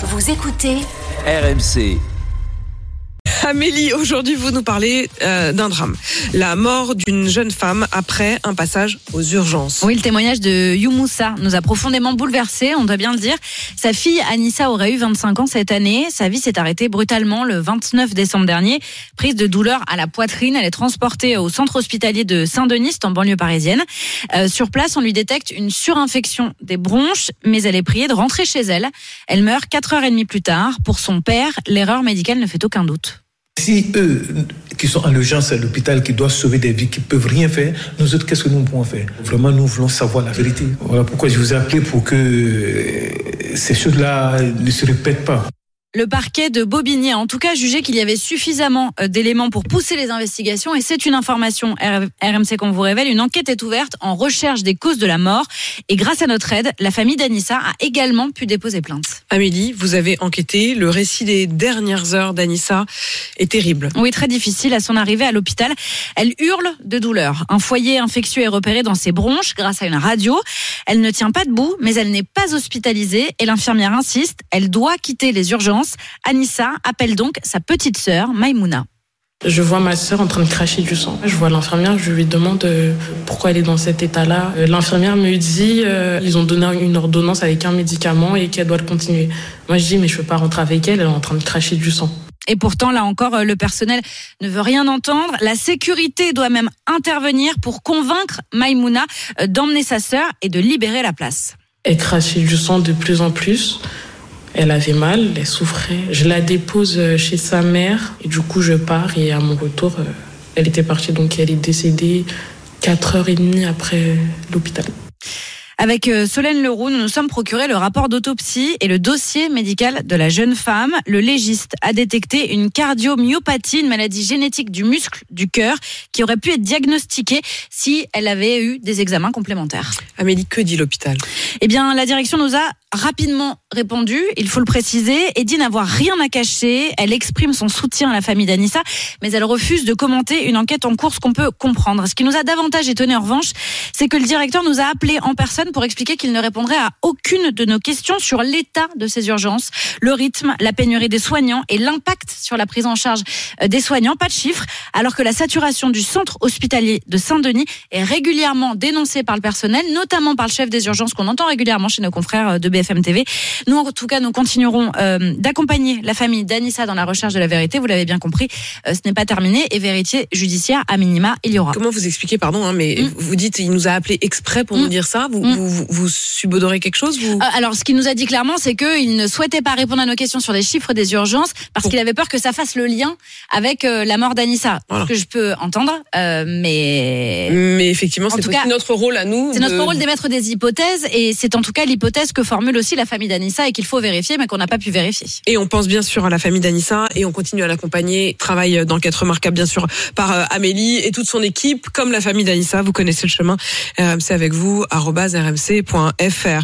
Vous écoutez RMC. Amélie, aujourd'hui vous nous parlez euh, d'un drame. La mort d'une jeune femme après un passage aux urgences. Oui, le témoignage de Youmoussa nous a profondément bouleversés, on doit bien le dire. Sa fille Anissa aurait eu 25 ans cette année. Sa vie s'est arrêtée brutalement le 29 décembre dernier. Prise de douleur à la poitrine, elle est transportée au centre hospitalier de Saint-Denis, en banlieue parisienne. Euh, sur place, on lui détecte une surinfection des bronches, mais elle est priée de rentrer chez elle. Elle meurt 4h30 plus tard. Pour son père, l'erreur médicale ne fait aucun doute. Si eux, qui sont en urgence à l'hôpital, qui doivent sauver des vies, qui peuvent rien faire, nous autres, qu'est-ce que nous pouvons faire? Vraiment, nous voulons savoir la vérité. Voilà pourquoi je vous ai appelé pour que euh, ces choses-là ne se répètent pas. Le parquet de Bobigny a en tout cas jugé qu'il y avait suffisamment euh, d'éléments pour pousser les investigations et c'est une information RMC qu'on vous révèle. Une enquête est ouverte en recherche des causes de la mort et grâce à notre aide, la famille d'Anissa a également pu déposer plainte. Amélie, vous avez enquêté. Le récit des dernières heures d'Anissa est terrible. Oui, très difficile. À son arrivée à l'hôpital, elle hurle de douleur. Un foyer infectieux est repéré dans ses bronches grâce à une radio. Elle ne tient pas debout, mais elle n'est pas hospitalisée et l'infirmière insiste. Elle doit quitter les urgences Anissa appelle donc sa petite sœur, Maïmouna. Je vois ma sœur en train de cracher du sang. Je vois l'infirmière, je lui demande euh, pourquoi elle est dans cet état-là. Euh, l'infirmière me dit euh, ils ont donné une ordonnance avec un médicament et qu'elle doit le continuer. Moi je dis mais je peux pas rentrer avec elle, elle est en train de cracher du sang. Et pourtant, là encore, le personnel ne veut rien entendre. La sécurité doit même intervenir pour convaincre Maïmouna d'emmener sa sœur et de libérer la place. Elle crachait du sang de plus en plus. Elle avait mal, elle souffrait. Je la dépose euh, chez sa mère et du coup je pars et à mon retour, euh, elle était partie donc elle est décédée 4h30 après l'hôpital. Avec euh, Solène Leroux, nous nous sommes procuré le rapport d'autopsie et le dossier médical de la jeune femme. Le légiste a détecté une cardiomyopathie, une maladie génétique du muscle du cœur, qui aurait pu être diagnostiquée si elle avait eu des examens complémentaires. Amélie, que dit l'hôpital Eh bien, la direction nous a rapidement répondu, il faut le préciser, et dit n'avoir rien à cacher. Elle exprime son soutien à la famille d'Anissa, mais elle refuse de commenter une enquête en cours, ce qu'on peut comprendre. Ce qui nous a davantage étonné en revanche, c'est que le directeur nous a appelé en personne pour expliquer qu'il ne répondrait à aucune de nos questions sur l'état de ces urgences, le rythme, la pénurie des soignants et l'impact sur la prise en charge euh, des soignants. Pas de chiffres, alors que la saturation du centre hospitalier de Saint-Denis est régulièrement dénoncée par le personnel, notamment par le chef des urgences qu'on entend régulièrement chez nos confrères euh, de BFM TV. Nous, en tout cas, nous continuerons euh, d'accompagner la famille d'Anissa dans la recherche de la vérité. Vous l'avez bien compris, ce n'est pas terminé et vérité judiciaire à minima, il y aura. Comment vous expliquez, pardon, hein, mais mmh. vous dites il nous a appelé exprès pour nous mmh. dire ça. Vous, mmh vous, vous subodorez quelque chose vous... Euh, alors, ce qu'il nous a dit clairement, c'est qu'il ne souhaitait pas répondre à nos questions sur les chiffres des urgences parce qu'il avait peur que ça fasse le lien avec euh, la mort d'Anissa. Ce que je peux entendre, euh, mais... Mais effectivement, c'est aussi notre rôle à nous. C'est notre rôle d'émettre des hypothèses et c'est en tout cas l'hypothèse que formule aussi la famille d'Anissa et qu'il faut vérifier, mais qu'on n'a pas pu vérifier. Et on pense bien sûr à la famille d'Anissa et on continue à l'accompagner. Travail d'enquête remarquable, bien sûr, par Amélie et toute son équipe, comme la famille d'Anissa. Vous connaissez le chemin. RMC avec vous, rmc.fr.